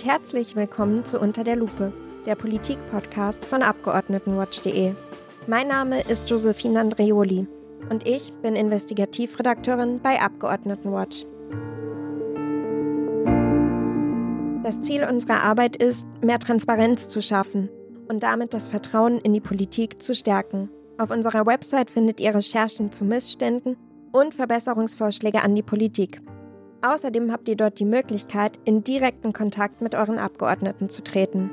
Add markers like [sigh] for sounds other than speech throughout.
und herzlich willkommen zu Unter der Lupe, der Politik-Podcast von Abgeordnetenwatch.de. Mein Name ist Josephine Andreoli und ich bin Investigativredakteurin bei Abgeordnetenwatch. Das Ziel unserer Arbeit ist, mehr Transparenz zu schaffen und damit das Vertrauen in die Politik zu stärken. Auf unserer Website findet ihr Recherchen zu Missständen und Verbesserungsvorschläge an die Politik. Außerdem habt ihr dort die Möglichkeit, in direkten Kontakt mit euren Abgeordneten zu treten.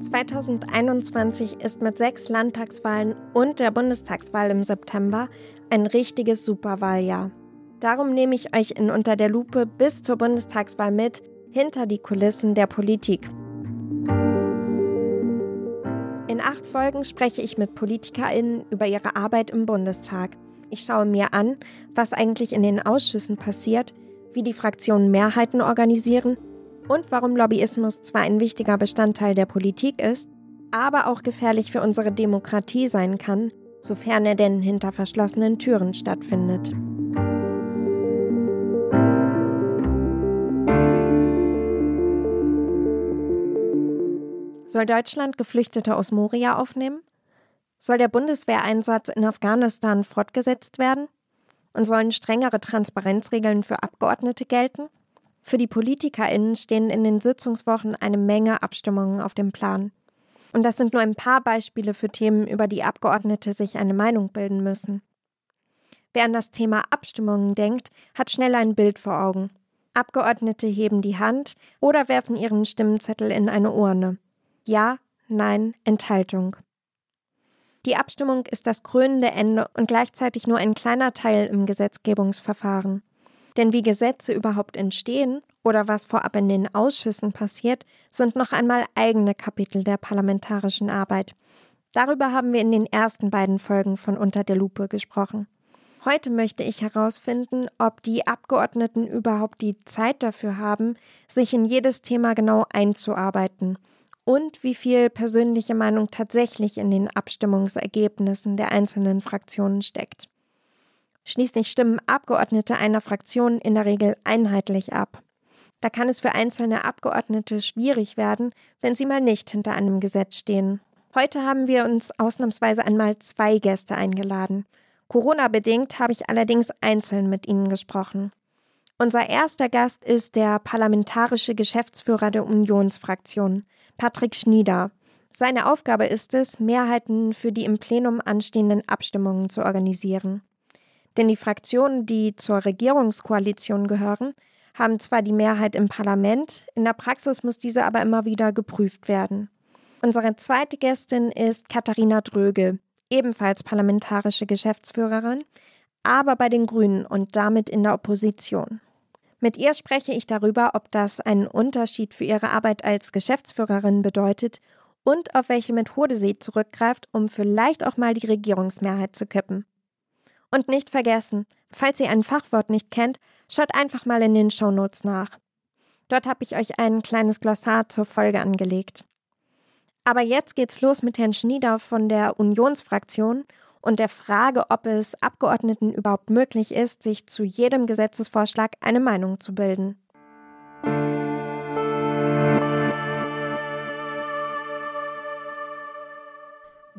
2021 ist mit sechs Landtagswahlen und der Bundestagswahl im September ein richtiges Superwahljahr. Darum nehme ich euch in Unter der Lupe bis zur Bundestagswahl mit, hinter die Kulissen der Politik. In acht Folgen spreche ich mit PolitikerInnen über ihre Arbeit im Bundestag. Ich schaue mir an, was eigentlich in den Ausschüssen passiert, wie die Fraktionen Mehrheiten organisieren und warum Lobbyismus zwar ein wichtiger Bestandteil der Politik ist, aber auch gefährlich für unsere Demokratie sein kann, sofern er denn hinter verschlossenen Türen stattfindet. Soll Deutschland Geflüchtete aus Moria aufnehmen? Soll der Bundeswehreinsatz in Afghanistan fortgesetzt werden? Und sollen strengere Transparenzregeln für Abgeordnete gelten? Für die PolitikerInnen stehen in den Sitzungswochen eine Menge Abstimmungen auf dem Plan. Und das sind nur ein paar Beispiele für Themen, über die Abgeordnete sich eine Meinung bilden müssen. Wer an das Thema Abstimmungen denkt, hat schnell ein Bild vor Augen. Abgeordnete heben die Hand oder werfen ihren Stimmzettel in eine Urne. Ja, Nein, Enthaltung. Die Abstimmung ist das krönende Ende und gleichzeitig nur ein kleiner Teil im Gesetzgebungsverfahren. Denn wie Gesetze überhaupt entstehen oder was vorab in den Ausschüssen passiert, sind noch einmal eigene Kapitel der parlamentarischen Arbeit. Darüber haben wir in den ersten beiden Folgen von Unter der Lupe gesprochen. Heute möchte ich herausfinden, ob die Abgeordneten überhaupt die Zeit dafür haben, sich in jedes Thema genau einzuarbeiten und wie viel persönliche Meinung tatsächlich in den Abstimmungsergebnissen der einzelnen Fraktionen steckt. Schließlich stimmen Abgeordnete einer Fraktion in der Regel einheitlich ab. Da kann es für einzelne Abgeordnete schwierig werden, wenn sie mal nicht hinter einem Gesetz stehen. Heute haben wir uns ausnahmsweise einmal zwei Gäste eingeladen. Corona-bedingt habe ich allerdings einzeln mit ihnen gesprochen. Unser erster Gast ist der parlamentarische Geschäftsführer der Unionsfraktion, Patrick Schnieder. Seine Aufgabe ist es, Mehrheiten für die im Plenum anstehenden Abstimmungen zu organisieren. Denn die Fraktionen, die zur Regierungskoalition gehören, haben zwar die Mehrheit im Parlament, in der Praxis muss diese aber immer wieder geprüft werden. Unsere zweite Gästin ist Katharina Dröge, ebenfalls parlamentarische Geschäftsführerin, aber bei den Grünen und damit in der Opposition. Mit ihr spreche ich darüber, ob das einen Unterschied für ihre Arbeit als Geschäftsführerin bedeutet und auf welche Methode sie zurückgreift, um vielleicht auch mal die Regierungsmehrheit zu kippen. Und nicht vergessen, falls ihr ein Fachwort nicht kennt, schaut einfach mal in den Shownotes nach. Dort habe ich euch ein kleines Glossar zur Folge angelegt. Aber jetzt geht's los mit Herrn Schnieder von der Unionsfraktion und der Frage, ob es Abgeordneten überhaupt möglich ist, sich zu jedem Gesetzesvorschlag eine Meinung zu bilden.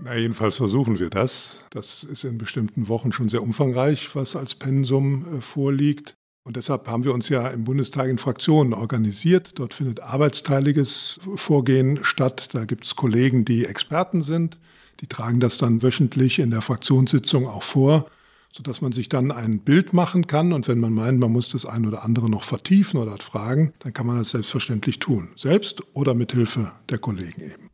Na, jedenfalls versuchen wir das. Das ist in bestimmten Wochen schon sehr umfangreich, was als Pensum äh, vorliegt. Und deshalb haben wir uns ja im Bundestag in Fraktionen organisiert. Dort findet arbeitsteiliges Vorgehen statt. Da gibt es Kollegen, die Experten sind. Die tragen das dann wöchentlich in der Fraktionssitzung auch vor, sodass man sich dann ein Bild machen kann. Und wenn man meint, man muss das ein oder andere noch vertiefen oder hat Fragen, dann kann man das selbstverständlich tun. Selbst oder mit Hilfe der Kollegen eben.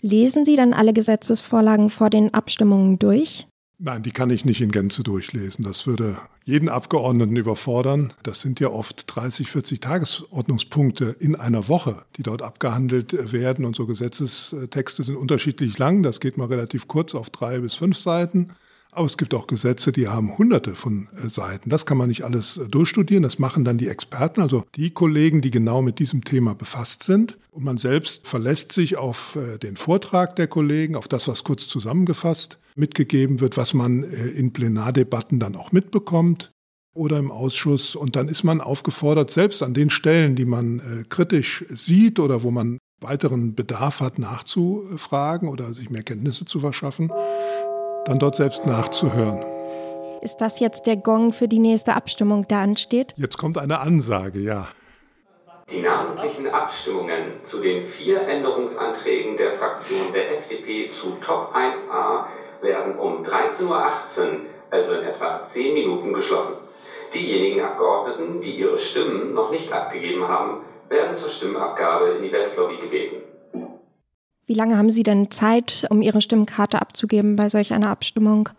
Lesen Sie dann alle Gesetzesvorlagen vor den Abstimmungen durch? Nein, die kann ich nicht in Gänze durchlesen. Das würde jeden Abgeordneten überfordern. Das sind ja oft 30, 40 Tagesordnungspunkte in einer Woche, die dort abgehandelt werden. Und so Gesetzestexte sind unterschiedlich lang. Das geht mal relativ kurz auf drei bis fünf Seiten. Aber es gibt auch Gesetze, die haben hunderte von äh, Seiten. Das kann man nicht alles äh, durchstudieren. Das machen dann die Experten, also die Kollegen, die genau mit diesem Thema befasst sind. Und man selbst verlässt sich auf äh, den Vortrag der Kollegen, auf das, was kurz zusammengefasst mitgegeben wird, was man in Plenardebatten dann auch mitbekommt. oder im Ausschuss. Und dann ist man aufgefordert, selbst an den Stellen, die man äh, kritisch sieht oder wo man weiteren Bedarf hat, nachzufragen oder sich mehr Kenntnisse zu verschaffen, dann dort selbst nachzuhören. Ist das jetzt der Gong für die nächste Abstimmung, der ansteht? Jetzt kommt eine Ansage, ja. Die namentlichen Abstimmungen zu den vier Änderungsanträgen der Fraktion der FDP zu Top 1a werden um 13.18 Uhr, also in etwa 10 Minuten, geschlossen. Diejenigen Abgeordneten, die ihre Stimmen noch nicht abgegeben haben, werden zur Stimmabgabe in die Westlobby gebeten. Wie lange haben Sie denn Zeit, um Ihre Stimmkarte abzugeben bei solch einer Abstimmung?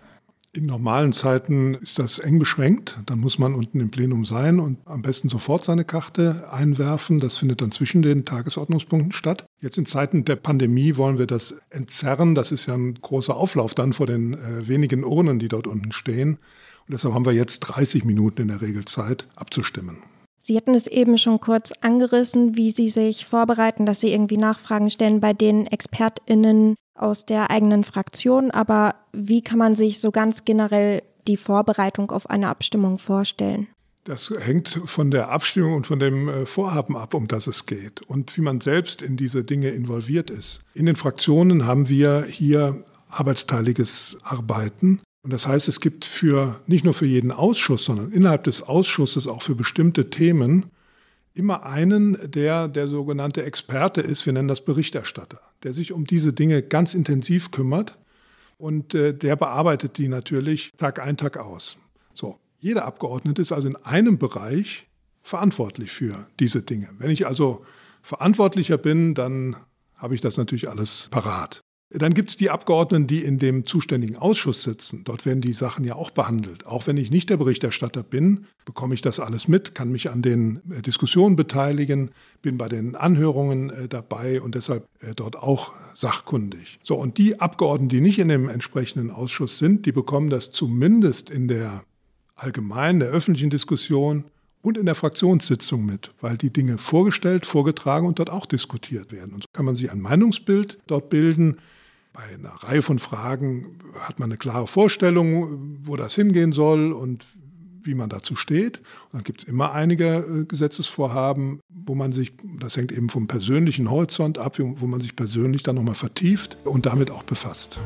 In normalen Zeiten ist das eng beschränkt. Dann muss man unten im Plenum sein und am besten sofort seine Karte einwerfen. Das findet dann zwischen den Tagesordnungspunkten statt. Jetzt in Zeiten der Pandemie wollen wir das entzerren. Das ist ja ein großer Auflauf dann vor den äh, wenigen Urnen, die dort unten stehen. Und deshalb haben wir jetzt 30 Minuten in der Regel Zeit abzustimmen. Sie hatten es eben schon kurz angerissen, wie Sie sich vorbereiten, dass Sie irgendwie Nachfragen stellen bei den ExpertInnen aus der eigenen Fraktion. Aber wie kann man sich so ganz generell die Vorbereitung auf eine Abstimmung vorstellen? Das hängt von der Abstimmung und von dem äh, Vorhaben ab, um das es geht und wie man selbst in diese Dinge involviert ist. In den Fraktionen haben wir hier arbeitsteiliges Arbeiten. Und das heißt, es gibt für nicht nur für jeden Ausschuss, sondern innerhalb des Ausschusses auch für bestimmte Themen immer einen, der der sogenannte Experte ist, wir nennen das Berichterstatter, der sich um diese Dinge ganz intensiv kümmert und äh, der bearbeitet die natürlich Tag ein, Tag aus. So, jeder Abgeordnete ist also in einem Bereich verantwortlich für diese Dinge. Wenn ich also verantwortlicher bin, dann habe ich das natürlich alles parat. Dann gibt es die Abgeordneten, die in dem zuständigen Ausschuss sitzen. Dort werden die Sachen ja auch behandelt. Auch wenn ich nicht der Berichterstatter bin, bekomme ich das alles mit, kann mich an den äh, Diskussionen beteiligen, bin bei den Anhörungen äh, dabei und deshalb äh, dort auch sachkundig. So, und die Abgeordneten, die nicht in dem entsprechenden Ausschuss sind, die bekommen das zumindest in der allgemeinen, der öffentlichen Diskussion und in der Fraktionssitzung mit, weil die Dinge vorgestellt, vorgetragen und dort auch diskutiert werden. Und so kann man sich ein Meinungsbild dort bilden, bei einer Reihe von Fragen hat man eine klare Vorstellung, wo das hingehen soll und wie man dazu steht. Und dann gibt es immer einige äh, Gesetzesvorhaben, wo man sich, das hängt eben vom persönlichen Horizont ab, wo man sich persönlich dann nochmal vertieft und damit auch befasst.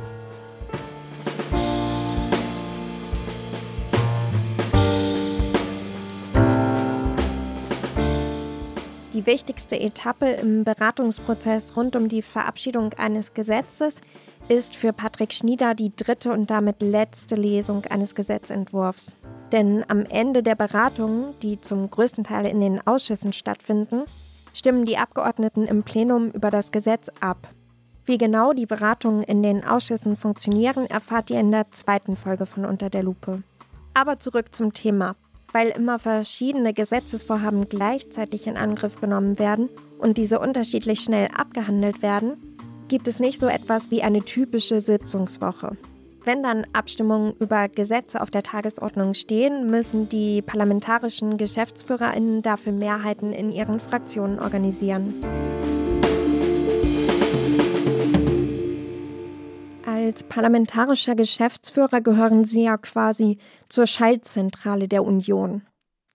Die wichtigste Etappe im Beratungsprozess rund um die Verabschiedung eines Gesetzes ist für Patrick Schnieder die dritte und damit letzte Lesung eines Gesetzentwurfs. Denn am Ende der Beratungen, die zum größten Teil in den Ausschüssen stattfinden, stimmen die Abgeordneten im Plenum über das Gesetz ab. Wie genau die Beratungen in den Ausschüssen funktionieren, erfahrt ihr in der zweiten Folge von Unter der Lupe. Aber zurück zum Thema weil immer verschiedene Gesetzesvorhaben gleichzeitig in Angriff genommen werden und diese unterschiedlich schnell abgehandelt werden, gibt es nicht so etwas wie eine typische Sitzungswoche. Wenn dann Abstimmungen über Gesetze auf der Tagesordnung stehen, müssen die parlamentarischen Geschäftsführerinnen dafür Mehrheiten in ihren Fraktionen organisieren. Als parlamentarischer Geschäftsführer gehören Sie ja quasi zur Schaltzentrale der Union.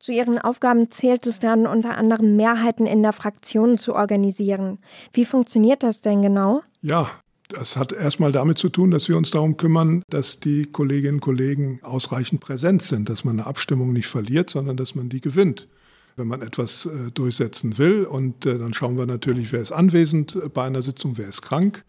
Zu Ihren Aufgaben zählt es dann unter anderem Mehrheiten in der Fraktion zu organisieren. Wie funktioniert das denn genau? Ja, das hat erstmal damit zu tun, dass wir uns darum kümmern, dass die Kolleginnen und Kollegen ausreichend präsent sind, dass man eine Abstimmung nicht verliert, sondern dass man die gewinnt wenn man etwas äh, durchsetzen will. Und äh, dann schauen wir natürlich, wer ist anwesend bei einer Sitzung, wer ist krank.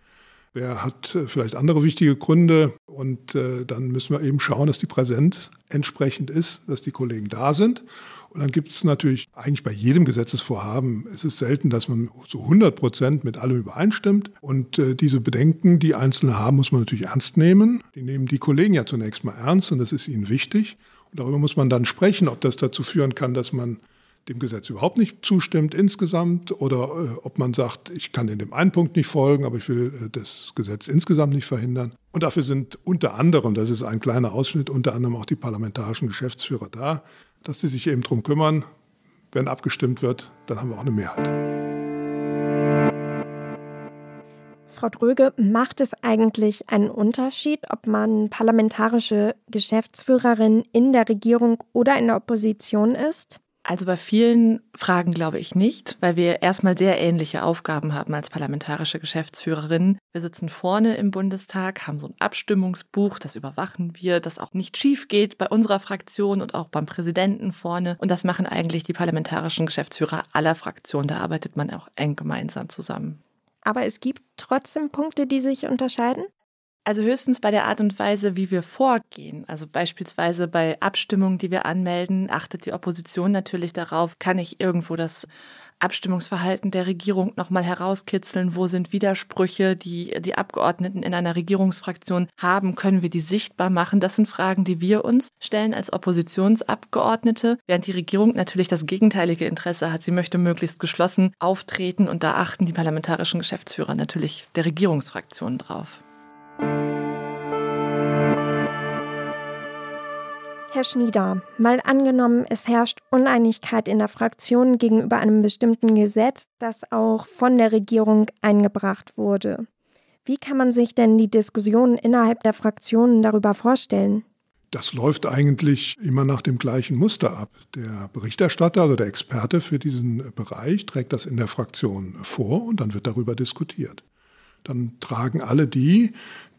Wer hat äh, vielleicht andere wichtige Gründe? Und äh, dann müssen wir eben schauen, dass die Präsenz entsprechend ist, dass die Kollegen da sind. Und dann gibt es natürlich eigentlich bei jedem Gesetzesvorhaben, es ist selten, dass man zu 100 Prozent mit allem übereinstimmt. Und äh, diese Bedenken, die Einzelne haben, muss man natürlich ernst nehmen. Die nehmen die Kollegen ja zunächst mal ernst und das ist ihnen wichtig. Und darüber muss man dann sprechen, ob das dazu führen kann, dass man dem Gesetz überhaupt nicht zustimmt insgesamt oder äh, ob man sagt, ich kann in dem einen Punkt nicht folgen, aber ich will äh, das Gesetz insgesamt nicht verhindern. Und dafür sind unter anderem, das ist ein kleiner Ausschnitt, unter anderem auch die parlamentarischen Geschäftsführer da, dass sie sich eben darum kümmern, wenn abgestimmt wird, dann haben wir auch eine Mehrheit. Frau Dröge, macht es eigentlich einen Unterschied, ob man parlamentarische Geschäftsführerin in der Regierung oder in der Opposition ist? Also bei vielen Fragen glaube ich nicht, weil wir erstmal sehr ähnliche Aufgaben haben als parlamentarische Geschäftsführerin. Wir sitzen vorne im Bundestag, haben so ein Abstimmungsbuch, das überwachen wir, das auch nicht schief geht bei unserer Fraktion und auch beim Präsidenten vorne. Und das machen eigentlich die parlamentarischen Geschäftsführer aller Fraktionen. Da arbeitet man auch eng gemeinsam zusammen. Aber es gibt trotzdem Punkte, die sich unterscheiden? Also höchstens bei der Art und Weise, wie wir vorgehen. Also beispielsweise bei Abstimmungen, die wir anmelden, achtet die Opposition natürlich darauf, kann ich irgendwo das Abstimmungsverhalten der Regierung nochmal herauskitzeln? Wo sind Widersprüche, die die Abgeordneten in einer Regierungsfraktion haben? Können wir die sichtbar machen? Das sind Fragen, die wir uns stellen als Oppositionsabgeordnete, während die Regierung natürlich das gegenteilige Interesse hat. Sie möchte möglichst geschlossen auftreten und da achten die parlamentarischen Geschäftsführer natürlich der Regierungsfraktion drauf. Herr Schnieder, mal angenommen, es herrscht Uneinigkeit in der Fraktion gegenüber einem bestimmten Gesetz, das auch von der Regierung eingebracht wurde. Wie kann man sich denn die Diskussionen innerhalb der Fraktionen darüber vorstellen? Das läuft eigentlich immer nach dem gleichen Muster ab. Der Berichterstatter oder der Experte für diesen Bereich trägt das in der Fraktion vor und dann wird darüber diskutiert. Dann tragen alle die,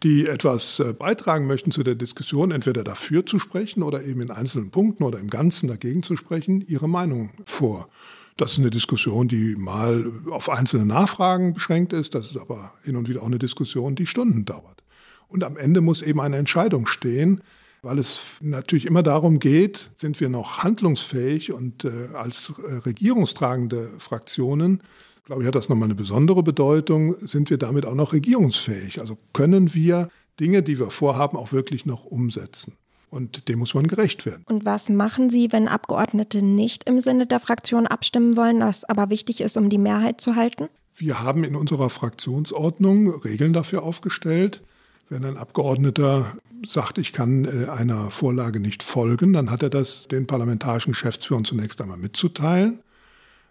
die etwas äh, beitragen möchten zu der Diskussion, entweder dafür zu sprechen oder eben in einzelnen Punkten oder im Ganzen dagegen zu sprechen, ihre Meinung vor. Das ist eine Diskussion, die mal auf einzelne Nachfragen beschränkt ist. Das ist aber hin und wieder auch eine Diskussion, die Stunden dauert. Und am Ende muss eben eine Entscheidung stehen, weil es natürlich immer darum geht, sind wir noch handlungsfähig und äh, als äh, regierungstragende Fraktionen glaube ich, hat das nochmal eine besondere Bedeutung. Sind wir damit auch noch regierungsfähig? Also können wir Dinge, die wir vorhaben, auch wirklich noch umsetzen? Und dem muss man gerecht werden. Und was machen Sie, wenn Abgeordnete nicht im Sinne der Fraktion abstimmen wollen, das aber wichtig ist, um die Mehrheit zu halten? Wir haben in unserer Fraktionsordnung Regeln dafür aufgestellt. Wenn ein Abgeordneter sagt, ich kann äh, einer Vorlage nicht folgen, dann hat er das den parlamentarischen Geschäftsführern zunächst einmal mitzuteilen.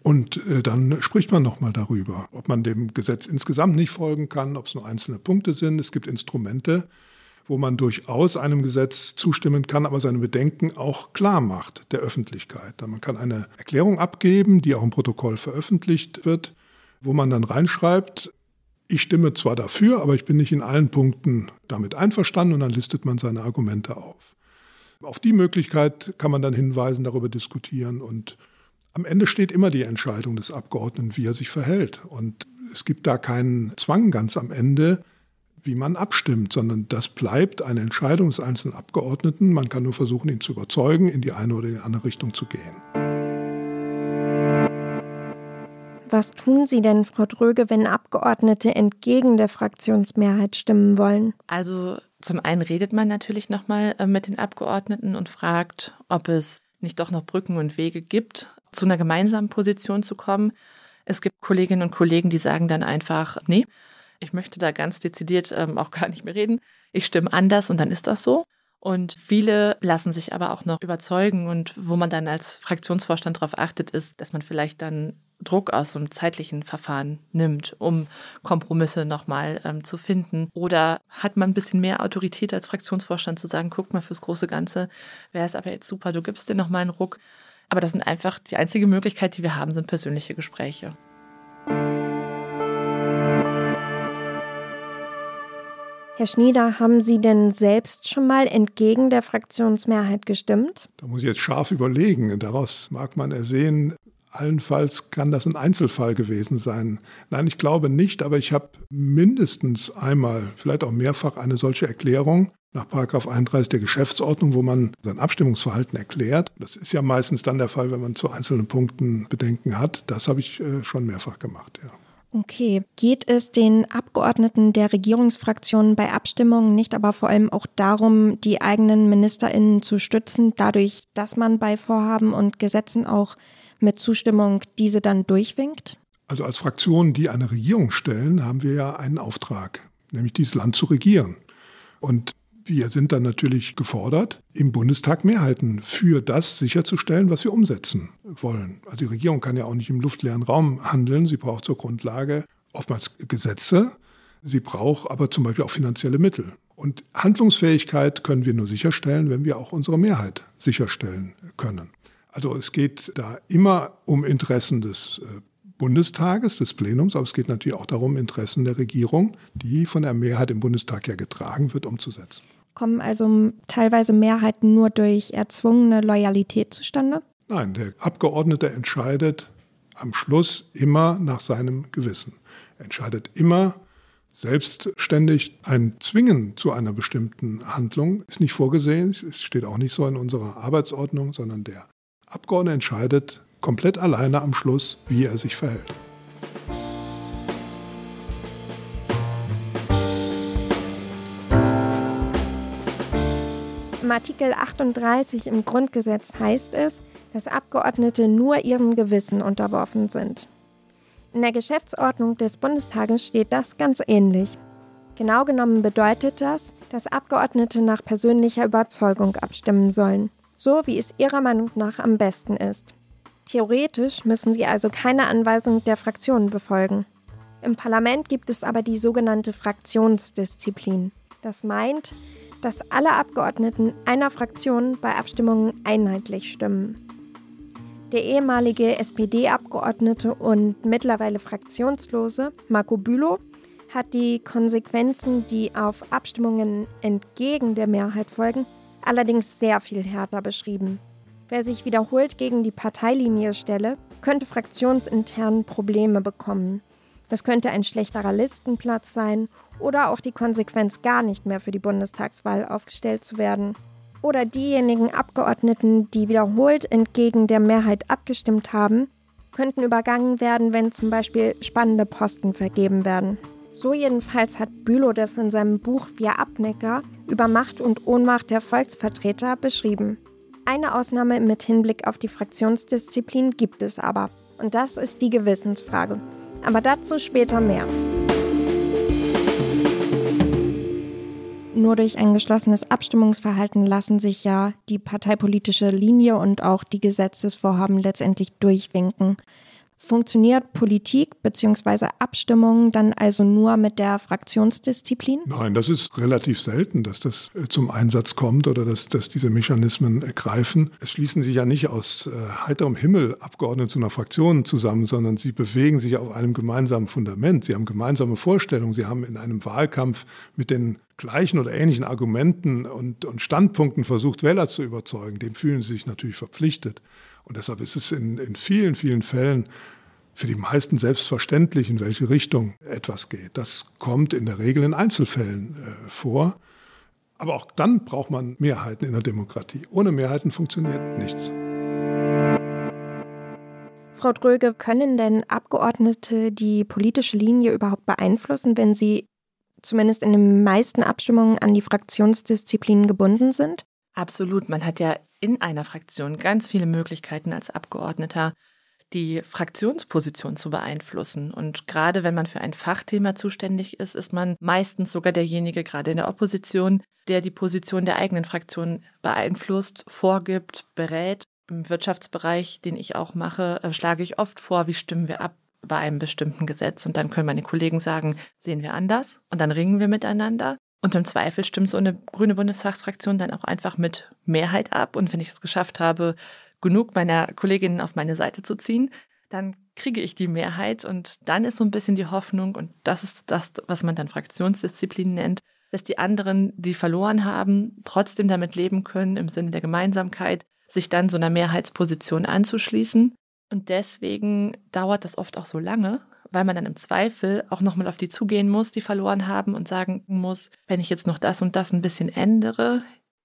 Und äh, dann spricht man nochmal darüber, ob man dem Gesetz insgesamt nicht folgen kann, ob es nur einzelne Punkte sind. Es gibt Instrumente, wo man durchaus einem Gesetz zustimmen kann, aber seine Bedenken auch klar macht der Öffentlichkeit. Man kann eine Erklärung abgeben, die auch im Protokoll veröffentlicht wird, wo man dann reinschreibt, ich stimme zwar dafür, aber ich bin nicht in allen Punkten damit einverstanden und dann listet man seine Argumente auf. Auf die Möglichkeit kann man dann hinweisen, darüber diskutieren und am Ende steht immer die Entscheidung des Abgeordneten, wie er sich verhält. Und es gibt da keinen Zwang ganz am Ende, wie man abstimmt, sondern das bleibt eine Entscheidung des einzelnen Abgeordneten. Man kann nur versuchen, ihn zu überzeugen, in die eine oder die andere Richtung zu gehen. Was tun Sie denn, Frau Dröge, wenn Abgeordnete entgegen der Fraktionsmehrheit stimmen wollen? Also zum einen redet man natürlich nochmal äh, mit den Abgeordneten und fragt, ob es nicht doch noch Brücken und Wege gibt, zu einer gemeinsamen Position zu kommen. Es gibt Kolleginnen und Kollegen, die sagen dann einfach, nee, ich möchte da ganz dezidiert ähm, auch gar nicht mehr reden. Ich stimme anders und dann ist das so. Und viele lassen sich aber auch noch überzeugen und wo man dann als Fraktionsvorstand darauf achtet, ist, dass man vielleicht dann Druck aus so einem zeitlichen Verfahren nimmt, um Kompromisse nochmal ähm, zu finden? Oder hat man ein bisschen mehr Autorität als Fraktionsvorstand zu sagen, guck mal fürs große Ganze, wäre es aber jetzt super, du gibst dir nochmal einen Ruck. Aber das sind einfach die einzige Möglichkeit, die wir haben, sind persönliche Gespräche. Herr Schnieder, haben Sie denn selbst schon mal entgegen der Fraktionsmehrheit gestimmt? Da muss ich jetzt scharf überlegen. Daraus mag man ersehen, Allenfalls kann das ein Einzelfall gewesen sein. Nein, ich glaube nicht, aber ich habe mindestens einmal, vielleicht auch mehrfach eine solche Erklärung nach 31 der Geschäftsordnung, wo man sein Abstimmungsverhalten erklärt. Das ist ja meistens dann der Fall, wenn man zu einzelnen Punkten Bedenken hat. Das habe ich äh, schon mehrfach gemacht, ja. Okay. Geht es den Abgeordneten der Regierungsfraktionen bei Abstimmungen nicht aber vor allem auch darum, die eigenen MinisterInnen zu stützen, dadurch, dass man bei Vorhaben und Gesetzen auch mit Zustimmung diese dann durchwinkt? Also als Fraktion, die eine Regierung stellen, haben wir ja einen Auftrag, nämlich dieses Land zu regieren. Und wir sind dann natürlich gefordert, im Bundestag Mehrheiten für das sicherzustellen, was wir umsetzen wollen. Also die Regierung kann ja auch nicht im luftleeren Raum handeln. Sie braucht zur Grundlage oftmals Gesetze, Sie braucht aber zum Beispiel auch finanzielle Mittel. Und Handlungsfähigkeit können wir nur sicherstellen, wenn wir auch unsere Mehrheit sicherstellen können. Also es geht da immer um Interessen des äh, Bundestages, des Plenums, aber es geht natürlich auch darum, Interessen der Regierung, die von der Mehrheit im Bundestag ja getragen wird, umzusetzen. Kommen also teilweise Mehrheiten nur durch erzwungene Loyalität zustande? Nein, der Abgeordnete entscheidet am Schluss immer nach seinem Gewissen. Er entscheidet immer selbstständig. Ein Zwingen zu einer bestimmten Handlung ist nicht vorgesehen. Es steht auch nicht so in unserer Arbeitsordnung, sondern der Abgeordnete entscheidet komplett alleine am Schluss, wie er sich verhält. Im Artikel 38 im Grundgesetz heißt es, dass Abgeordnete nur ihrem Gewissen unterworfen sind. In der Geschäftsordnung des Bundestages steht das ganz ähnlich. Genau genommen bedeutet das, dass Abgeordnete nach persönlicher Überzeugung abstimmen sollen, so wie es ihrer Meinung nach am besten ist. Theoretisch müssen sie also keine Anweisung der Fraktionen befolgen. Im Parlament gibt es aber die sogenannte Fraktionsdisziplin. Das meint, dass alle Abgeordneten einer Fraktion bei Abstimmungen einheitlich stimmen. Der ehemalige SPD-Abgeordnete und mittlerweile Fraktionslose Marco Bülow hat die Konsequenzen, die auf Abstimmungen entgegen der Mehrheit folgen, allerdings sehr viel härter beschrieben. Wer sich wiederholt gegen die Parteilinie stelle, könnte fraktionsintern Probleme bekommen. Das könnte ein schlechterer Listenplatz sein oder auch die Konsequenz, gar nicht mehr für die Bundestagswahl aufgestellt zu werden. Oder diejenigen Abgeordneten, die wiederholt entgegen der Mehrheit abgestimmt haben, könnten übergangen werden, wenn zum Beispiel spannende Posten vergeben werden. So jedenfalls hat Bülow das in seinem Buch Wir Abnicker über Macht und Ohnmacht der Volksvertreter beschrieben. Eine Ausnahme mit Hinblick auf die Fraktionsdisziplin gibt es aber. Und das ist die Gewissensfrage. Aber dazu später mehr. Nur durch ein geschlossenes Abstimmungsverhalten lassen sich ja die parteipolitische Linie und auch die Gesetzesvorhaben letztendlich durchwinken. Funktioniert Politik bzw. Abstimmung dann also nur mit der Fraktionsdisziplin? Nein, das ist relativ selten, dass das äh, zum Einsatz kommt oder dass, dass diese Mechanismen greifen. Es schließen sich ja nicht aus äh, heiterem Himmel Abgeordnete zu einer Fraktion zusammen, sondern sie bewegen sich auf einem gemeinsamen Fundament. Sie haben gemeinsame Vorstellungen. Sie haben in einem Wahlkampf mit den gleichen oder ähnlichen Argumenten und, und Standpunkten versucht, Wähler zu überzeugen. Dem fühlen sie sich natürlich verpflichtet. Und deshalb ist es in, in vielen, vielen Fällen für die meisten selbstverständlich, in welche Richtung etwas geht. Das kommt in der Regel in Einzelfällen äh, vor. Aber auch dann braucht man Mehrheiten in der Demokratie. Ohne Mehrheiten funktioniert nichts. Frau Dröge, können denn Abgeordnete die politische Linie überhaupt beeinflussen, wenn sie zumindest in den meisten Abstimmungen an die Fraktionsdisziplinen gebunden sind? Absolut. Man hat ja in einer Fraktion ganz viele Möglichkeiten als Abgeordneter, die Fraktionsposition zu beeinflussen. Und gerade wenn man für ein Fachthema zuständig ist, ist man meistens sogar derjenige, gerade in der Opposition, der die Position der eigenen Fraktion beeinflusst, vorgibt, berät. Im Wirtschaftsbereich, den ich auch mache, äh, schlage ich oft vor, wie stimmen wir ab bei einem bestimmten Gesetz. Und dann können meine Kollegen sagen, sehen wir anders. Und dann ringen wir miteinander. Und im Zweifel stimmt so eine grüne Bundestagsfraktion dann auch einfach mit Mehrheit ab. Und wenn ich es geschafft habe, genug meiner Kolleginnen auf meine Seite zu ziehen, dann kriege ich die Mehrheit. Und dann ist so ein bisschen die Hoffnung, und das ist das, was man dann Fraktionsdisziplin nennt, dass die anderen, die verloren haben, trotzdem damit leben können, im Sinne der Gemeinsamkeit, sich dann so einer Mehrheitsposition anzuschließen. Und deswegen dauert das oft auch so lange, weil man dann im Zweifel auch nochmal auf die zugehen muss, die verloren haben und sagen muss, wenn ich jetzt noch das und das ein bisschen ändere,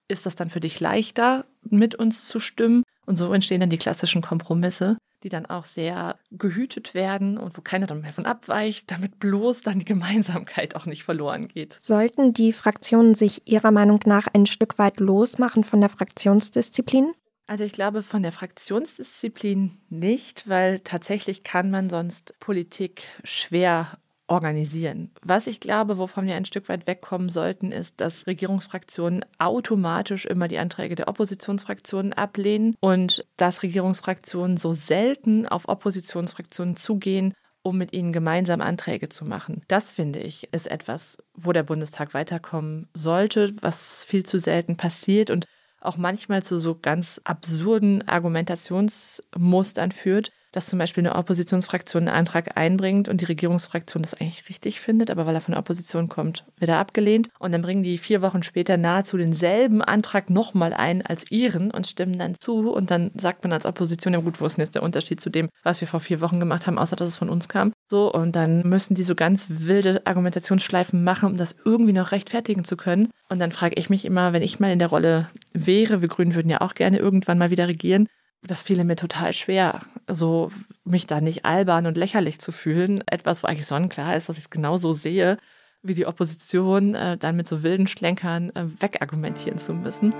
ist das dann für dich leichter, mit uns zu stimmen? Und so entstehen dann die klassischen Kompromisse, die dann auch sehr gehütet werden und wo keiner dann mehr von abweicht, damit bloß dann die Gemeinsamkeit auch nicht verloren geht. Sollten die Fraktionen sich Ihrer Meinung nach ein Stück weit losmachen von der Fraktionsdisziplin? Also ich glaube von der Fraktionsdisziplin nicht, weil tatsächlich kann man sonst Politik schwer organisieren. Was ich glaube, wovon wir ein Stück weit wegkommen sollten, ist, dass Regierungsfraktionen automatisch immer die Anträge der Oppositionsfraktionen ablehnen und dass Regierungsfraktionen so selten auf Oppositionsfraktionen zugehen, um mit ihnen gemeinsam Anträge zu machen. Das finde ich ist etwas, wo der Bundestag weiterkommen sollte, was viel zu selten passiert und auch manchmal zu so ganz absurden Argumentationsmustern führt, dass zum Beispiel eine Oppositionsfraktion einen Antrag einbringt und die Regierungsfraktion das eigentlich richtig findet, aber weil er von der Opposition kommt, wird er abgelehnt. Und dann bringen die vier Wochen später nahezu denselben Antrag nochmal ein als ihren und stimmen dann zu. Und dann sagt man als Opposition, ja gut, wo ist denn jetzt der Unterschied zu dem, was wir vor vier Wochen gemacht haben, außer dass es von uns kam? So, und dann müssen die so ganz wilde Argumentationsschleifen machen, um das irgendwie noch rechtfertigen zu können. Und dann frage ich mich immer, wenn ich mal in der Rolle wäre, wir Grünen würden ja auch gerne irgendwann mal wieder regieren, das fiel mir total schwer, so mich da nicht albern und lächerlich zu fühlen. Etwas, wo eigentlich sonnenklar ist, dass ich es genauso sehe, wie die Opposition, äh, dann mit so wilden Schlenkern äh, wegargumentieren zu müssen.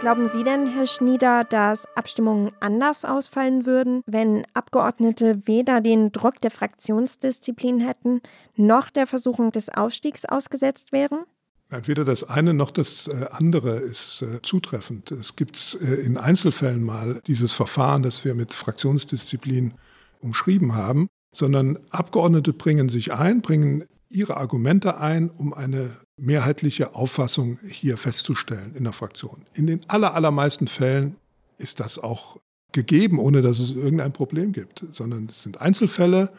Glauben Sie denn, Herr Schnieder, dass Abstimmungen anders ausfallen würden, wenn Abgeordnete weder den Druck der Fraktionsdisziplin hätten, noch der Versuchung des Ausstiegs ausgesetzt wären? Weder das eine noch das äh, andere ist äh, zutreffend. Es gibt äh, in Einzelfällen mal dieses Verfahren, das wir mit Fraktionsdisziplin umschrieben haben, sondern Abgeordnete bringen sich ein, bringen ihre Argumente ein, um eine mehrheitliche Auffassung hier festzustellen in der Fraktion. In den allermeisten Fällen ist das auch gegeben, ohne dass es irgendein Problem gibt, sondern es sind Einzelfälle,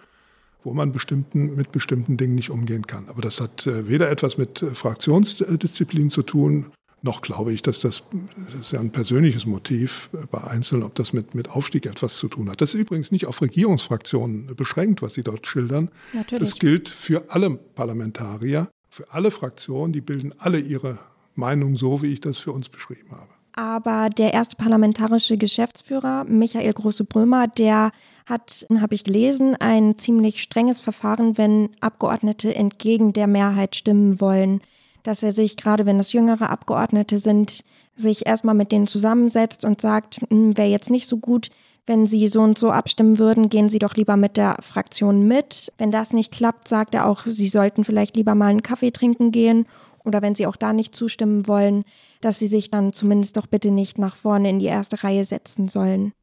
wo man bestimmten, mit bestimmten Dingen nicht umgehen kann. Aber das hat äh, weder etwas mit äh, Fraktionsdisziplin zu tun, noch glaube ich, dass das, das ist ja ein persönliches Motiv äh, bei Einzelnen, ob das mit, mit Aufstieg etwas zu tun hat. Das ist übrigens nicht auf Regierungsfraktionen beschränkt, was Sie dort schildern. Natürlich. Das gilt für alle Parlamentarier, für alle Fraktionen, die bilden alle ihre Meinung so, wie ich das für uns beschrieben habe. Aber der erste parlamentarische Geschäftsführer, Michael Große-Brömer, der hat, habe ich gelesen, ein ziemlich strenges Verfahren, wenn Abgeordnete entgegen der Mehrheit stimmen wollen. Dass er sich, gerade wenn es jüngere Abgeordnete sind, sich erstmal mit denen zusammensetzt und sagt, hm, wäre jetzt nicht so gut, wenn Sie so und so abstimmen würden, gehen Sie doch lieber mit der Fraktion mit. Wenn das nicht klappt, sagt er auch, Sie sollten vielleicht lieber mal einen Kaffee trinken gehen oder wenn Sie auch da nicht zustimmen wollen, dass Sie sich dann zumindest doch bitte nicht nach vorne in die erste Reihe setzen sollen.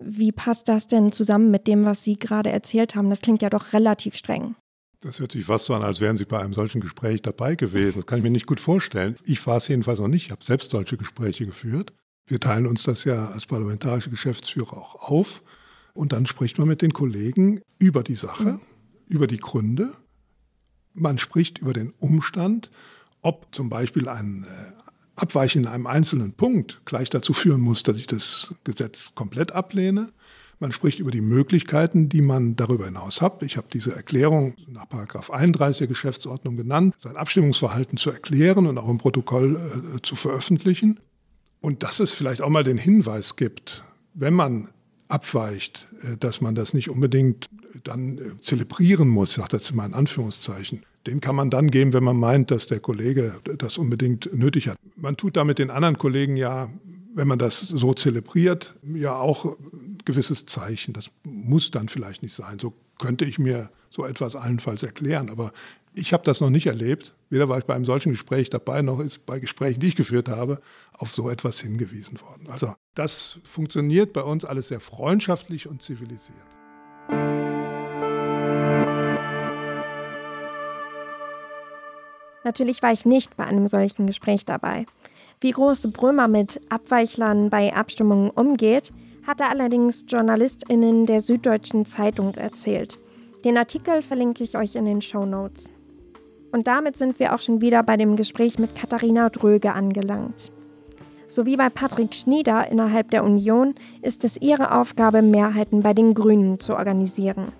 Wie passt das denn zusammen mit dem, was Sie gerade erzählt haben? Das klingt ja doch relativ streng. Das hört sich fast so an, als wären Sie bei einem solchen Gespräch dabei gewesen. Das kann ich mir nicht gut vorstellen. Ich war es jedenfalls noch nicht. Ich habe selbst solche Gespräche geführt. Wir teilen uns das ja als parlamentarische Geschäftsführer auch auf. Und dann spricht man mit den Kollegen über die Sache, mhm. über die Gründe. Man spricht über den Umstand, ob zum Beispiel ein äh, Abweichen in einem einzelnen Punkt gleich dazu führen muss, dass ich das Gesetz komplett ablehne. Man spricht über die Möglichkeiten, die man darüber hinaus hat. Ich habe diese Erklärung nach 31 der Geschäftsordnung genannt, sein Abstimmungsverhalten zu erklären und auch im Protokoll äh, zu veröffentlichen. Und dass es vielleicht auch mal den Hinweis gibt, wenn man abweicht, äh, dass man das nicht unbedingt dann äh, zelebrieren muss, sagt das mal in Anführungszeichen, den kann man dann geben, wenn man meint, dass der Kollege das unbedingt nötig hat. Man tut damit den anderen Kollegen ja, wenn man das so zelebriert, ja auch ein gewisses Zeichen. Das muss dann vielleicht nicht sein. So könnte ich mir so etwas allenfalls erklären. Aber ich habe das noch nicht erlebt. Weder war ich bei einem solchen Gespräch dabei, noch ist bei Gesprächen, die ich geführt habe, auf so etwas hingewiesen worden. Also das funktioniert bei uns alles sehr freundschaftlich und zivilisiert. Natürlich war ich nicht bei einem solchen Gespräch dabei. Wie große Brömer mit Abweichlern bei Abstimmungen umgeht, hatte allerdings JournalistInnen der Süddeutschen Zeitung erzählt. Den Artikel verlinke ich euch in den Show Notes. Und damit sind wir auch schon wieder bei dem Gespräch mit Katharina Dröge angelangt. So wie bei Patrick Schnieder innerhalb der Union ist es ihre Aufgabe, Mehrheiten bei den Grünen zu organisieren.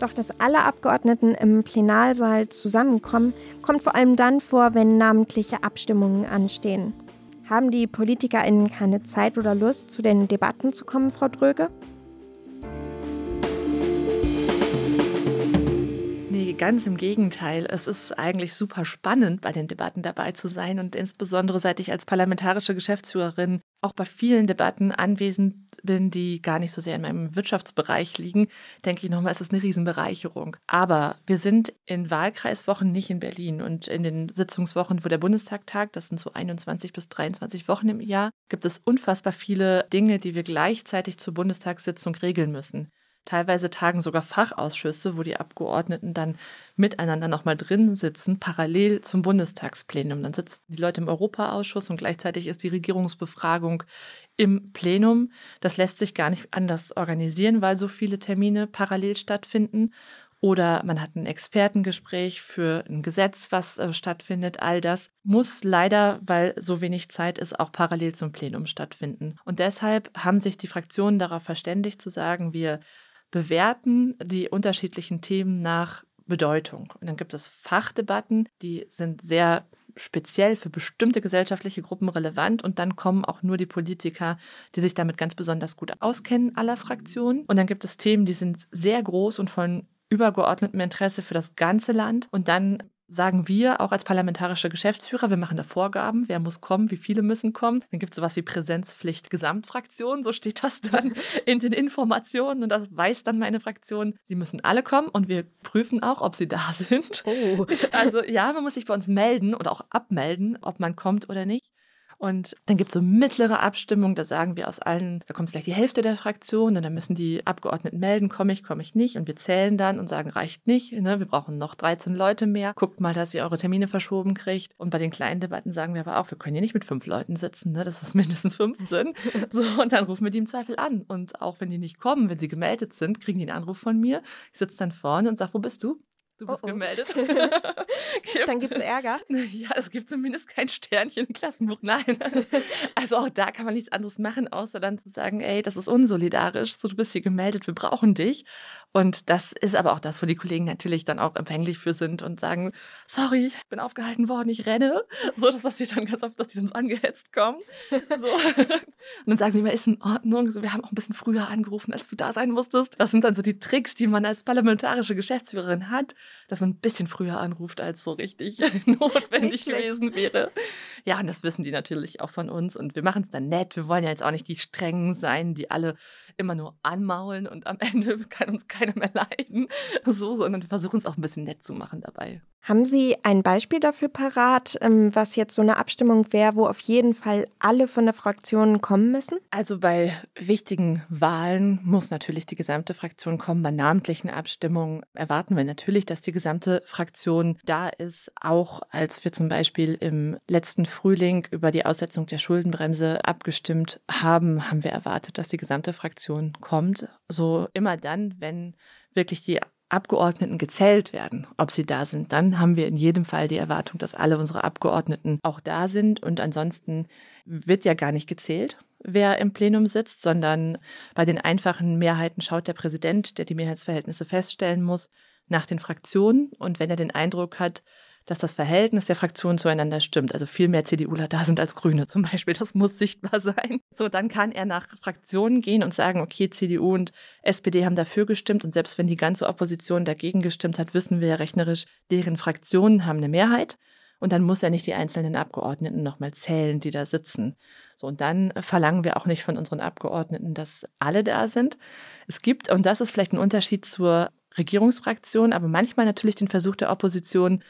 Doch dass alle Abgeordneten im Plenarsaal zusammenkommen, kommt vor allem dann vor, wenn namentliche Abstimmungen anstehen. Haben die PolitikerInnen keine Zeit oder Lust, zu den Debatten zu kommen, Frau Dröge? Nee, ganz im Gegenteil. Es ist eigentlich super spannend, bei den Debatten dabei zu sein und insbesondere seit ich als parlamentarische Geschäftsführerin auch bei vielen Debatten anwesend bin, die gar nicht so sehr in meinem Wirtschaftsbereich liegen, denke ich nochmal, ist es eine Riesenbereicherung. Aber wir sind in Wahlkreiswochen nicht in Berlin und in den Sitzungswochen, wo der Bundestag tagt, das sind so 21 bis 23 Wochen im Jahr, gibt es unfassbar viele Dinge, die wir gleichzeitig zur Bundestagssitzung regeln müssen. Teilweise tagen sogar Fachausschüsse, wo die Abgeordneten dann miteinander nochmal drin sitzen, parallel zum Bundestagsplenum. Dann sitzen die Leute im Europaausschuss und gleichzeitig ist die Regierungsbefragung im Plenum. Das lässt sich gar nicht anders organisieren, weil so viele Termine parallel stattfinden. Oder man hat ein Expertengespräch für ein Gesetz, was äh, stattfindet. All das muss leider, weil so wenig Zeit ist, auch parallel zum Plenum stattfinden. Und deshalb haben sich die Fraktionen darauf verständigt zu sagen, wir bewerten die unterschiedlichen Themen nach Bedeutung. Und dann gibt es Fachdebatten, die sind sehr speziell für bestimmte gesellschaftliche Gruppen relevant und dann kommen auch nur die Politiker, die sich damit ganz besonders gut auskennen, aller Fraktionen. Und dann gibt es Themen, die sind sehr groß und von übergeordnetem Interesse für das ganze Land. Und dann sagen wir auch als parlamentarische Geschäftsführer, wir machen da Vorgaben, wer muss kommen, wie viele müssen kommen. Dann gibt es sowas wie Präsenzpflicht Gesamtfraktion, so steht das dann [laughs] in den Informationen und das weiß dann meine Fraktion, sie müssen alle kommen und wir prüfen auch, ob sie da [laughs] sind. Oh. Also ja, man muss sich bei uns melden oder auch abmelden, ob man kommt oder nicht. Und dann gibt es so mittlere Abstimmung, da sagen wir aus allen, da kommt vielleicht die Hälfte der Fraktion und dann müssen die Abgeordneten melden, komme ich, komme ich nicht. Und wir zählen dann und sagen, reicht nicht, ne? wir brauchen noch 13 Leute mehr. Guckt mal, dass ihr eure Termine verschoben kriegt. Und bei den kleinen Debatten sagen wir aber auch, wir können hier nicht mit fünf Leuten sitzen, ne? das ist [laughs] mindestens 15. [laughs] so, und dann rufen wir die im Zweifel an. Und auch wenn die nicht kommen, wenn sie gemeldet sind, kriegen die einen Anruf von mir. Ich sitze dann vorne und sage, wo bist du? Du bist oh oh. gemeldet. [laughs] Dann gibt es Ärger. [laughs] Ja, es gibt zumindest kein Sternchen im Klassenbuch. Nein. [laughs] Also auch da kann man nichts anderes machen, außer dann zu sagen, ey, das ist unsolidarisch. So, du bist hier gemeldet, wir brauchen dich. Und das ist aber auch das, wo die Kollegen natürlich dann auch empfänglich für sind und sagen, sorry, ich bin aufgehalten worden, ich renne. So, das passiert dann ganz oft, dass die dann so angehetzt kommen. So. Und dann sagen wir immer, ist in Ordnung. So, wir haben auch ein bisschen früher angerufen, als du da sein musstest. Das sind dann so die Tricks, die man als parlamentarische Geschäftsführerin hat, dass man ein bisschen früher anruft, als so richtig [laughs] notwendig gewesen wäre. Ja, und das wissen die natürlich auch von uns. Und wir machen es dann nett. Wir wollen ja jetzt auch nicht die Strengen sein, die alle immer nur anmaulen und am [laughs] Ende kann uns keiner mehr leiden. So, sondern wir versuchen es auch ein bisschen nett zu machen dabei. Haben Sie ein Beispiel dafür parat, ähm, was jetzt so eine Abstimmung wäre, wo auf jeden Fall alle von der Fraktion kommen müssen? Also bei wichtigen Wahlen muss natürlich die gesamte Fraktion kommen. Bei namentlichen Abstimmungen erwarten wir natürlich, dass die gesamte Fraktion da ist. Auch als wir zum Beispiel im letzten Frühling über die Aussetzung der Schuldenbremse abgestimmt haben, haben wir erwartet, dass die gesamte Fraktion kommt. So immer dann, wenn wirklich die Abgeordneten gezählt werden, ob sie da sind, dann haben wir in jedem Fall die Erwartung, dass alle unsere Abgeordneten auch da sind. Und ansonsten wird ja gar nicht gezählt, wer im Plenum sitzt, sondern bei den einfachen Mehrheiten schaut der Präsident, der die Mehrheitsverhältnisse feststellen muss, nach den Fraktionen. Und wenn er den Eindruck hat, dass das Verhältnis der Fraktionen zueinander stimmt. Also viel mehr CDUler da sind als Grüne zum Beispiel. Das muss sichtbar sein. So, dann kann er nach Fraktionen gehen und sagen, okay, CDU und SPD haben dafür gestimmt. Und selbst wenn die ganze Opposition dagegen gestimmt hat, wissen wir ja rechnerisch, deren Fraktionen haben eine Mehrheit. Und dann muss er nicht die einzelnen Abgeordneten nochmal zählen, die da sitzen. So, und dann verlangen wir auch nicht von unseren Abgeordneten, dass alle da sind. Es gibt, und das ist vielleicht ein Unterschied zur Regierungsfraktion, aber manchmal natürlich den Versuch der Opposition,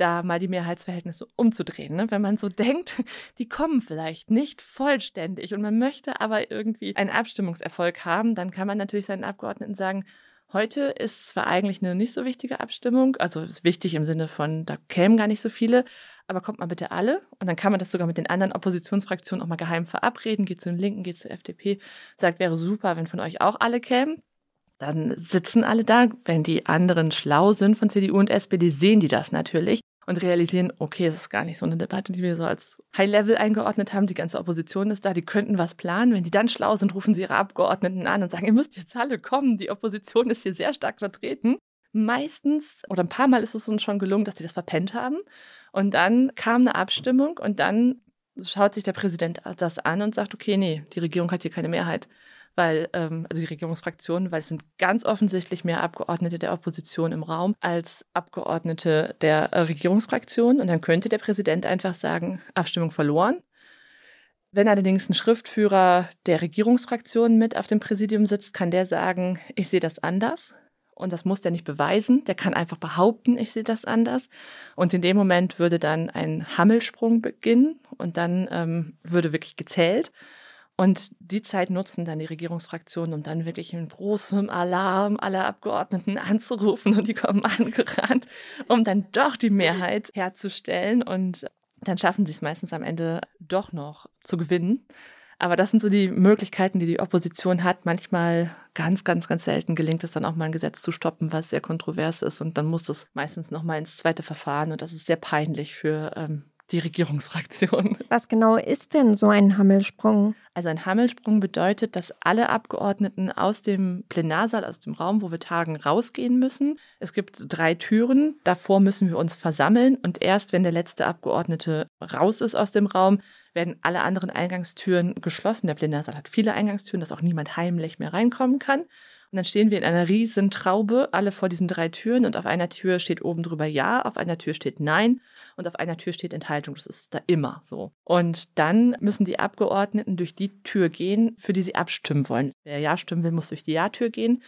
da mal die Mehrheitsverhältnisse umzudrehen. Ne? Wenn man so [laughs] denkt, die kommen vielleicht nicht vollständig und man möchte aber irgendwie einen Abstimmungserfolg haben, dann kann man natürlich seinen Abgeordneten sagen, Heute ist zwar eigentlich eine nicht so wichtige Abstimmung, also ist wichtig im Sinne von, da kämen gar nicht so viele, aber kommt mal bitte alle. Und dann kann man das sogar mit den anderen Oppositionsfraktionen auch mal geheim verabreden, geht zu den Linken, geht zur FDP, sagt, wäre super, wenn von euch auch alle kämen. Dann sitzen alle da. Wenn die anderen schlau sind von CDU und SPD, sehen die das natürlich und realisieren, okay, es ist gar nicht so eine Debatte, die wir so als High-Level eingeordnet haben. Die ganze Opposition ist da, die könnten was planen. Wenn die dann schlau sind, rufen sie ihre Abgeordneten an und sagen, ihr müsst jetzt alle kommen, die Opposition ist hier sehr stark vertreten. Meistens oder ein paar Mal ist es uns schon gelungen, dass sie das verpennt haben. Und dann kam eine Abstimmung und dann schaut sich der Präsident das an und sagt, okay, nee, die Regierung hat hier keine Mehrheit weil, ähm, also die Regierungsfraktionen, weil es sind ganz offensichtlich mehr Abgeordnete der Opposition im Raum als Abgeordnete der äh, Regierungsfraktion. Und dann könnte der Präsident einfach sagen, Abstimmung verloren. Wenn allerdings ein Schriftführer der Regierungsfraktion mit auf dem Präsidium sitzt, kann der sagen, ich sehe das anders. Und das muss der nicht beweisen. Der kann einfach behaupten, ich sehe das anders. Und in dem Moment würde dann ein Hammelsprung beginnen und dann ähm, würde wirklich gezählt. Und die Zeit nutzen dann die Regierungsfraktionen, um dann wirklich in großem Alarm alle Abgeordneten [laughs] anzurufen und die kommen angerannt, um dann doch die Mehrheit herzustellen. Und dann schaffen sie es meistens am Ende doch noch zu gewinnen. Aber das sind so die Möglichkeiten, die die Opposition hat. Manchmal ganz, ganz, ganz selten gelingt es dann auch mal ein Gesetz zu stoppen, was sehr kontrovers ist. Und dann muss es meistens noch mal ins zweite Verfahren. Und das ist sehr peinlich für ähm, die Regierungsfraktion. [laughs] Was genau ist denn so ein Hammelsprung? Also ein Hammelsprung bedeutet, dass alle Abgeordneten aus dem Plenarsaal, aus dem Raum, wo wir tagen, rausgehen müssen. Es gibt drei Türen. Davor müssen wir uns versammeln. Und erst wenn der letzte Abgeordnete raus ist aus dem Raum, werden alle anderen Eingangstüren geschlossen. Der Plenarsaal hat viele Eingangstüren, dass auch niemand heimlich mehr reinkommen kann. Und dann stehen wir in einer riesen Traube, alle vor diesen drei Türen und auf einer Tür steht oben drüber Ja, auf einer Tür steht Nein und auf einer Tür steht Enthaltung. Das ist da immer so. Und dann müssen die Abgeordneten durch die Tür gehen, für die sie abstimmen wollen. Wer Ja stimmen will, muss durch die Ja-Tür gehen.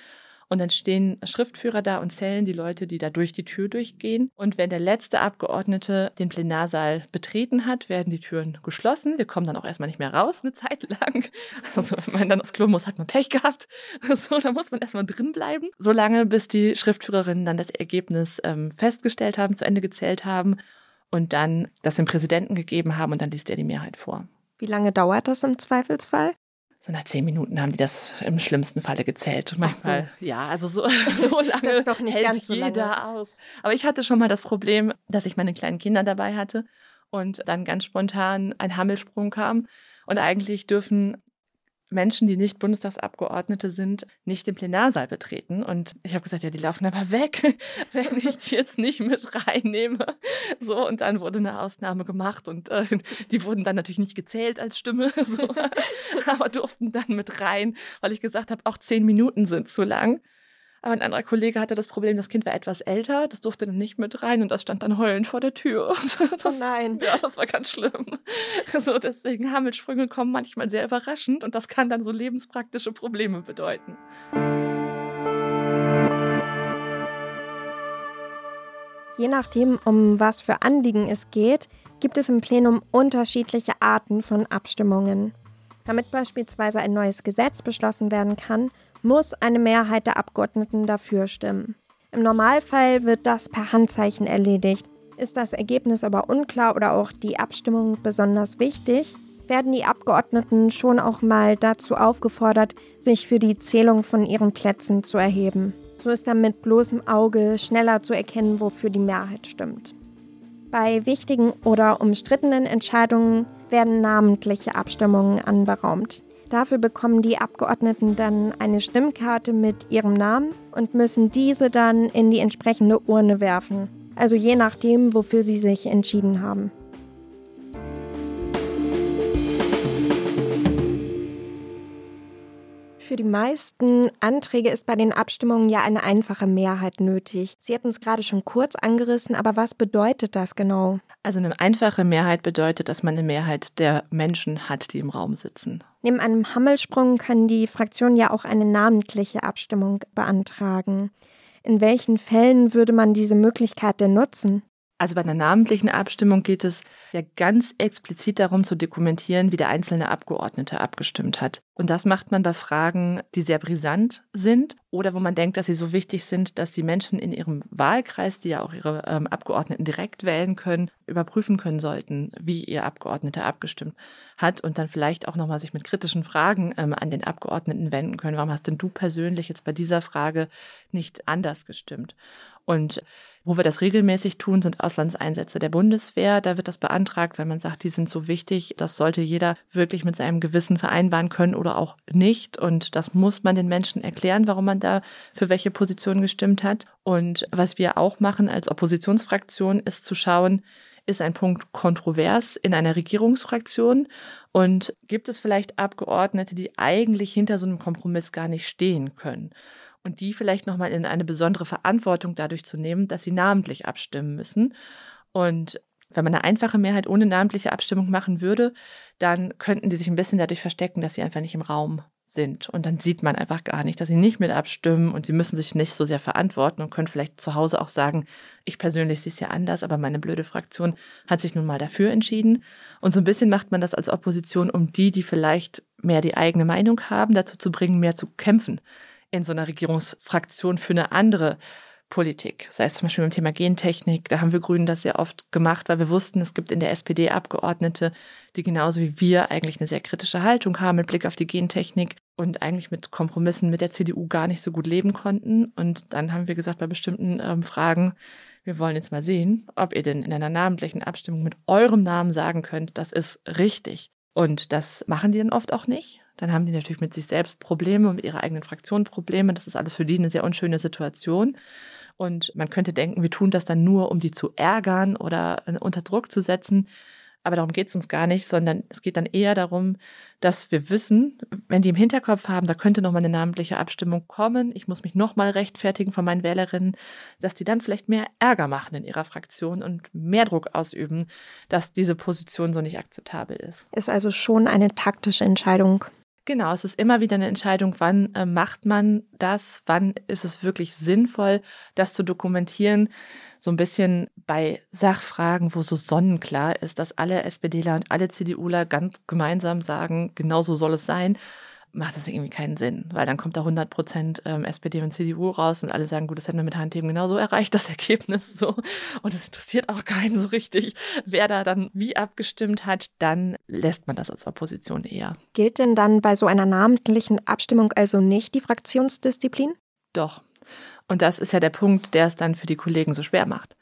Und dann stehen Schriftführer da und zählen die Leute, die da durch die Tür durchgehen. Und wenn der letzte Abgeordnete den Plenarsaal betreten hat, werden die Türen geschlossen. Wir kommen dann auch erstmal nicht mehr raus, eine Zeit lang. [laughs] Also wenn man dann aufs Klo muss, hat man Pech gehabt. [laughs] So, da muss man erstmal drin bleiben. Solange bis die Schriftführerinnen dann das Ergebnis ähm, festgestellt haben, zu Ende gezählt haben und dann das dem Präsidenten gegeben haben und dann liest er die Mehrheit vor. Wie lange dauert das im Zweifelsfall? So nach zehn Minuten haben die das im schlimmsten Falle gezählt. Und manchmal, so. ja, also so, [laughs] so lange das ist doch nicht hält ganz so jeder lange. aus. Aber ich hatte schon mal das Problem, dass ich meine kleinen Kinder dabei hatte und dann ganz spontan ein Hammelsprung kam. Und eigentlich dürfen Menschen, die nicht Bundestagsabgeordnete sind, nicht den Plenarsaal betreten. Und ich habe gesagt, ja, die laufen aber weg, [laughs] wenn ich die jetzt nicht mit reinnehme. So, und dann wurde eine Ausnahme gemacht und äh, die wurden dann natürlich nicht gezählt als Stimme, [laughs] so, aber durften dann mit rein, weil ich gesagt habe, auch zehn Minuten sind zu lang. Aber ein anderer Kollege hatte das Problem, das Kind war etwas älter, das durfte dann nicht mit rein und das stand dann heulend vor der Tür. [laughs] Das, oh nein. Ja, das war ganz schlimm. So, deswegen Hammelsprünge kommen manchmal sehr überraschend und das kann dann so lebenspraktische Probleme bedeuten. Je nachdem, um was für Anliegen es geht, gibt es im Plenum unterschiedliche Arten von Abstimmungen. Damit beispielsweise ein neues Gesetz beschlossen werden kann, muss eine Mehrheit der Abgeordneten dafür stimmen. Im Normalfall wird das per Handzeichen erledigt. Ist das Ergebnis aber unklar oder auch die Abstimmung besonders wichtig, werden die Abgeordneten schon auch mal dazu aufgefordert, sich für die Zählung von ihren Plätzen zu erheben. So ist dann mit bloßem Auge schneller zu erkennen, wofür die Mehrheit stimmt. Bei wichtigen oder umstrittenen Entscheidungen werden namentliche Abstimmungen anberaumt. Dafür bekommen die Abgeordneten dann eine Stimmkarte mit ihrem Namen und müssen diese dann in die entsprechende Urne werfen. Also je nachdem, wofür sie sich entschieden haben. Für die meisten Anträge ist bei den Abstimmungen ja eine einfache Mehrheit nötig. Sie hatten es gerade schon kurz angerissen, aber was bedeutet das genau? Also eine einfache Mehrheit bedeutet, dass man eine Mehrheit der Menschen hat, die im Raum sitzen. Neben einem Hammelsprung können die Fraktionen ja auch eine namentliche Abstimmung beantragen. In welchen Fällen würde man diese Möglichkeit denn nutzen? Also bei einer namentlichen Abstimmung geht es ja ganz explizit darum zu dokumentieren, wie der einzelne Abgeordnete abgestimmt hat. Und das macht man bei Fragen, die sehr brisant sind oder wo man denkt, dass sie so wichtig sind, dass die Menschen in ihrem Wahlkreis, die ja auch ihre ähm, Abgeordneten direkt wählen können, überprüfen können sollten, wie ihr Abgeordneter abgestimmt hat und dann vielleicht auch nochmal sich mit kritischen Fragen ähm, an den Abgeordneten wenden können. Warum hast denn du persönlich jetzt bei dieser Frage nicht anders gestimmt? Und wo wir das regelmäßig tun, sind Auslandseinsätze der Bundeswehr. Da wird das beantragt, weil man sagt, die sind so wichtig. Das sollte jeder wirklich mit seinem Gewissen vereinbaren können oder auch nicht. Und das muss man den Menschen erklären, warum man da für welche Position gestimmt hat. Und was wir auch machen als Oppositionsfraktion, ist zu schauen, ist ein Punkt kontrovers in einer Regierungsfraktion und gibt es vielleicht Abgeordnete, die eigentlich hinter so einem Kompromiss gar nicht stehen können und die vielleicht nochmal in eine besondere Verantwortung dadurch zu nehmen, dass sie namentlich abstimmen müssen. Und wenn man eine einfache Mehrheit ohne namentliche Abstimmung machen würde, dann könnten die sich ein bisschen dadurch verstecken, dass sie einfach nicht im Raum sind. Und dann sieht man einfach gar nicht, dass sie nicht mit abstimmen und sie müssen sich nicht so sehr verantworten und können vielleicht zu Hause auch sagen, ich persönlich sehe es ja anders, aber meine blöde Fraktion hat sich nun mal dafür entschieden. Und so ein bisschen macht man das als Opposition, um die, die vielleicht mehr die eigene Meinung haben, dazu zu bringen, mehr zu kämpfen in so einer Regierungsfraktion für eine andere Politik. Sei es zum Beispiel beim Thema Gentechnik, da haben wir Grünen das sehr oft gemacht, weil wir wussten, es gibt in der SPD Abgeordnete, die genauso wie wir eigentlich eine sehr kritische Haltung haben mit Blick auf die Gentechnik und eigentlich mit Kompromissen mit der CDU gar nicht so gut leben konnten. Und dann haben wir gesagt, bei bestimmten ähm, Fragen, wir wollen jetzt mal sehen, ob ihr denn in einer namentlichen Abstimmung mit eurem Namen sagen könnt, das ist richtig. Und das machen die dann oft auch nicht. Dann haben die natürlich mit sich selbst Probleme, mit ihrer eigenen Fraktion Probleme. Das ist alles für die eine sehr unschöne Situation. Und man könnte denken, wir tun das dann nur, um die zu ärgern oder äh, unter Druck zu setzen. Aber darum geht es uns gar nicht, sondern es geht dann eher darum, dass wir wissen, wenn die im Hinterkopf haben, da könnte nochmal eine namentliche Abstimmung kommen, ich muss mich nochmal rechtfertigen von meinen Wählerinnen, dass die dann vielleicht mehr Ärger machen in ihrer Fraktion und mehr Druck ausüben, dass diese Position so nicht akzeptabel ist. Ist also schon eine taktische Entscheidung. Genau, es ist immer wieder eine Entscheidung, wann äh, macht man das, wann ist es wirklich sinnvoll, das zu dokumentieren. So ein bisschen bei Sachfragen, wo so sonnenklar ist, dass alle SPDler und alle CDUler ganz gemeinsam sagen, genau so soll es sein macht das irgendwie keinen Sinn, weil dann kommt da 100 Prozent ähm, SPD und CDU raus und alle sagen, gut, das hätten wir mit Handheben genauso erreicht, das Ergebnis so. Und es interessiert auch keinen so richtig, wer da dann wie abgestimmt hat, dann lässt man das als Opposition eher. Gilt denn dann bei so einer namentlichen Abstimmung also nicht die Fraktionsdisziplin? Doch. Und das ist ja der Punkt, der es dann für die Kollegen so schwer macht.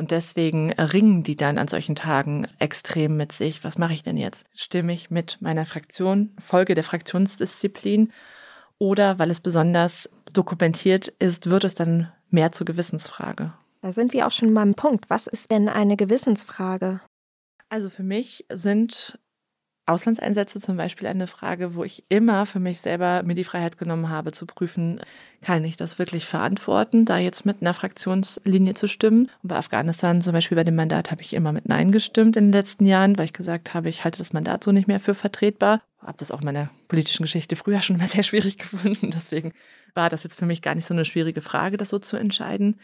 Und deswegen ringen die dann an solchen Tagen extrem mit sich. Was mache ich denn jetzt? Stimme ich mit meiner Fraktion, folge der Fraktionsdisziplin oder weil es besonders dokumentiert ist, wird es dann mehr zur Gewissensfrage? Da sind wir auch schon beim Punkt. Was ist denn eine Gewissensfrage? Also für mich sind Auslandseinsätze zum Beispiel eine Frage, wo ich immer für mich selber mir die Freiheit genommen habe, zu prüfen, kann ich das wirklich verantworten, da jetzt mit einer Fraktionslinie zu stimmen. Und bei Afghanistan zum Beispiel bei dem Mandat habe ich immer mit Nein gestimmt in den letzten Jahren, weil ich gesagt habe, ich halte das Mandat so nicht mehr für vertretbar. Habe das auch in meiner politischen Geschichte früher schon [laughs] mal sehr schwierig gefunden. Deswegen war das jetzt für mich gar nicht so eine schwierige Frage, das so zu entscheiden.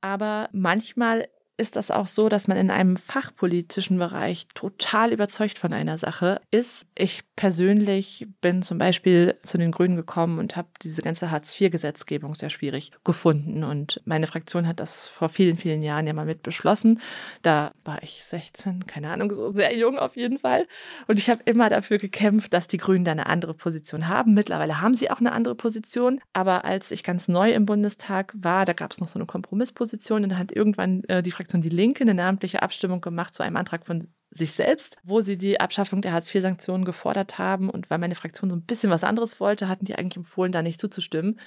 Aber manchmal ist das auch so, dass man in einem fachpolitischen Bereich total überzeugt von einer Sache ist. Ich persönlich bin zum Beispiel zu den Grünen gekommen und habe diese ganze Hartz-IV-Gesetzgebung sehr schwierig gefunden. Und meine Fraktion hat das vor vielen, vielen Jahren ja mal mit beschlossen. Da war ich 16, keine Ahnung, so sehr jung auf jeden Fall. Und ich habe immer dafür gekämpft, dass die Grünen da eine andere Position haben. Mittlerweile haben sie auch eine andere Position. Aber als ich ganz neu im Bundestag war, da gab es noch so eine Kompromissposition und dann hat irgendwann äh, die Fraktion Fraktion Die Linke eine namentliche Abstimmung gemacht zu einem Antrag von sich selbst, wo sie die Abschaffung der Hartz-IV-Sanktionen gefordert haben. Und weil meine Fraktion so ein bisschen was anderes wollte, hatten die eigentlich empfohlen, da nicht zuzustimmen.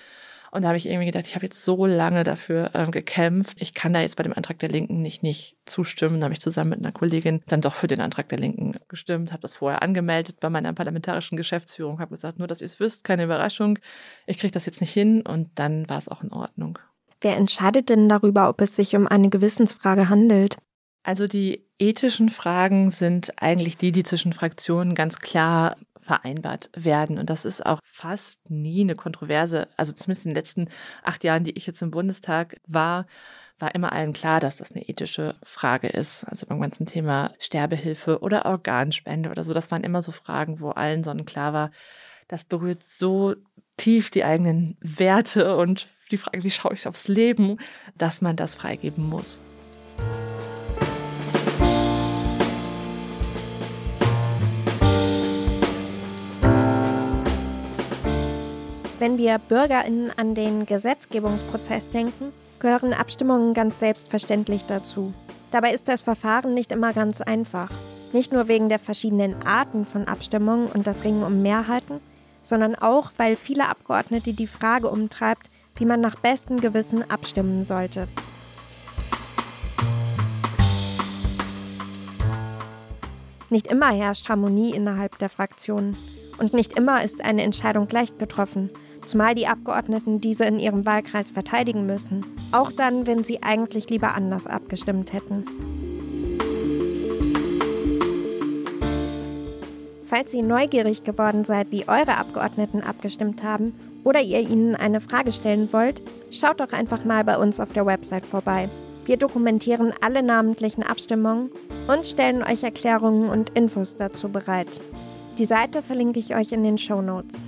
Und da habe ich irgendwie gedacht, ich habe jetzt so lange dafür ähm, gekämpft. Ich kann da jetzt bei dem Antrag der Linken nicht, nicht zustimmen. Da habe ich zusammen mit einer Kollegin dann doch für den Antrag der Linken gestimmt, habe das vorher angemeldet bei meiner parlamentarischen Geschäftsführung, habe gesagt, nur dass ihr es wisst, keine Überraschung. Ich kriege das jetzt nicht hin und dann war es auch in Ordnung. Wer entscheidet denn darüber, ob es sich um eine Gewissensfrage handelt? Also die ethischen Fragen sind eigentlich die, die zwischen Fraktionen ganz klar vereinbart werden. Und das ist auch fast nie eine Kontroverse. Also zumindest in den letzten acht Jahren, die ich jetzt im Bundestag war, war immer allen klar, dass das eine ethische Frage ist. Also beim ganzen Thema Sterbehilfe oder Organspende oder so, das waren immer so Fragen, wo allen sonnenklar war, das berührt so tief die eigenen Werte und die Frage, wie schaue ich aufs Leben, dass man das freigeben muss. Wenn wir BürgerInnen an den Gesetzgebungsprozess denken, gehören Abstimmungen ganz selbstverständlich dazu. Dabei ist das Verfahren nicht immer ganz einfach. Nicht nur wegen der verschiedenen Arten von Abstimmungen und das Ringen um Mehrheiten, sondern auch, weil viele Abgeordnete die Frage umtreibt, wie man nach bestem Gewissen abstimmen sollte. Nicht immer herrscht Harmonie innerhalb der Fraktionen und nicht immer ist eine Entscheidung leicht getroffen, zumal die Abgeordneten diese in ihrem Wahlkreis verteidigen müssen, auch dann, wenn sie eigentlich lieber anders abgestimmt hätten. Falls ihr neugierig geworden seid, wie eure Abgeordneten abgestimmt haben oder ihr ihnen eine Frage stellen wollt, schaut doch einfach mal bei uns auf der Website vorbei. Wir dokumentieren alle namentlichen Abstimmungen und stellen euch Erklärungen und Infos dazu bereit. Die Seite verlinke ich euch in den Show Notes.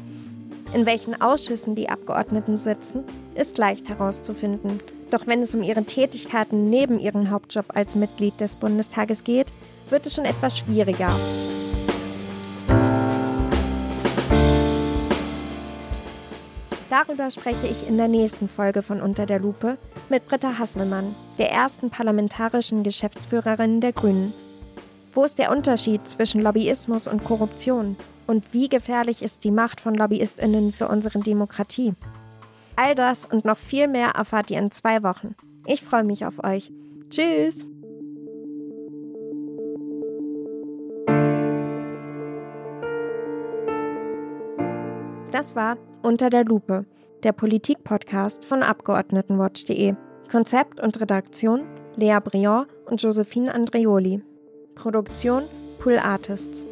In welchen Ausschüssen die Abgeordneten sitzen, ist leicht herauszufinden. Doch wenn es um ihre Tätigkeiten neben ihrem Hauptjob als Mitglied des Bundestages geht, wird es schon etwas schwieriger. Darüber spreche ich in der nächsten Folge von Unter der Lupe mit Britta Hasselmann, der ersten parlamentarischen Geschäftsführerin der Grünen. Wo ist der Unterschied zwischen Lobbyismus und Korruption? Und wie gefährlich ist die Macht von Lobbyistinnen für unsere Demokratie? All das und noch viel mehr erfahrt ihr in zwei Wochen. Ich freue mich auf euch. Tschüss! Das war Unter der Lupe, der Politik-Podcast von Abgeordnetenwatch.de. Konzept und Redaktion Lea Briand und Josephine Andreoli. Produktion Pool Artists.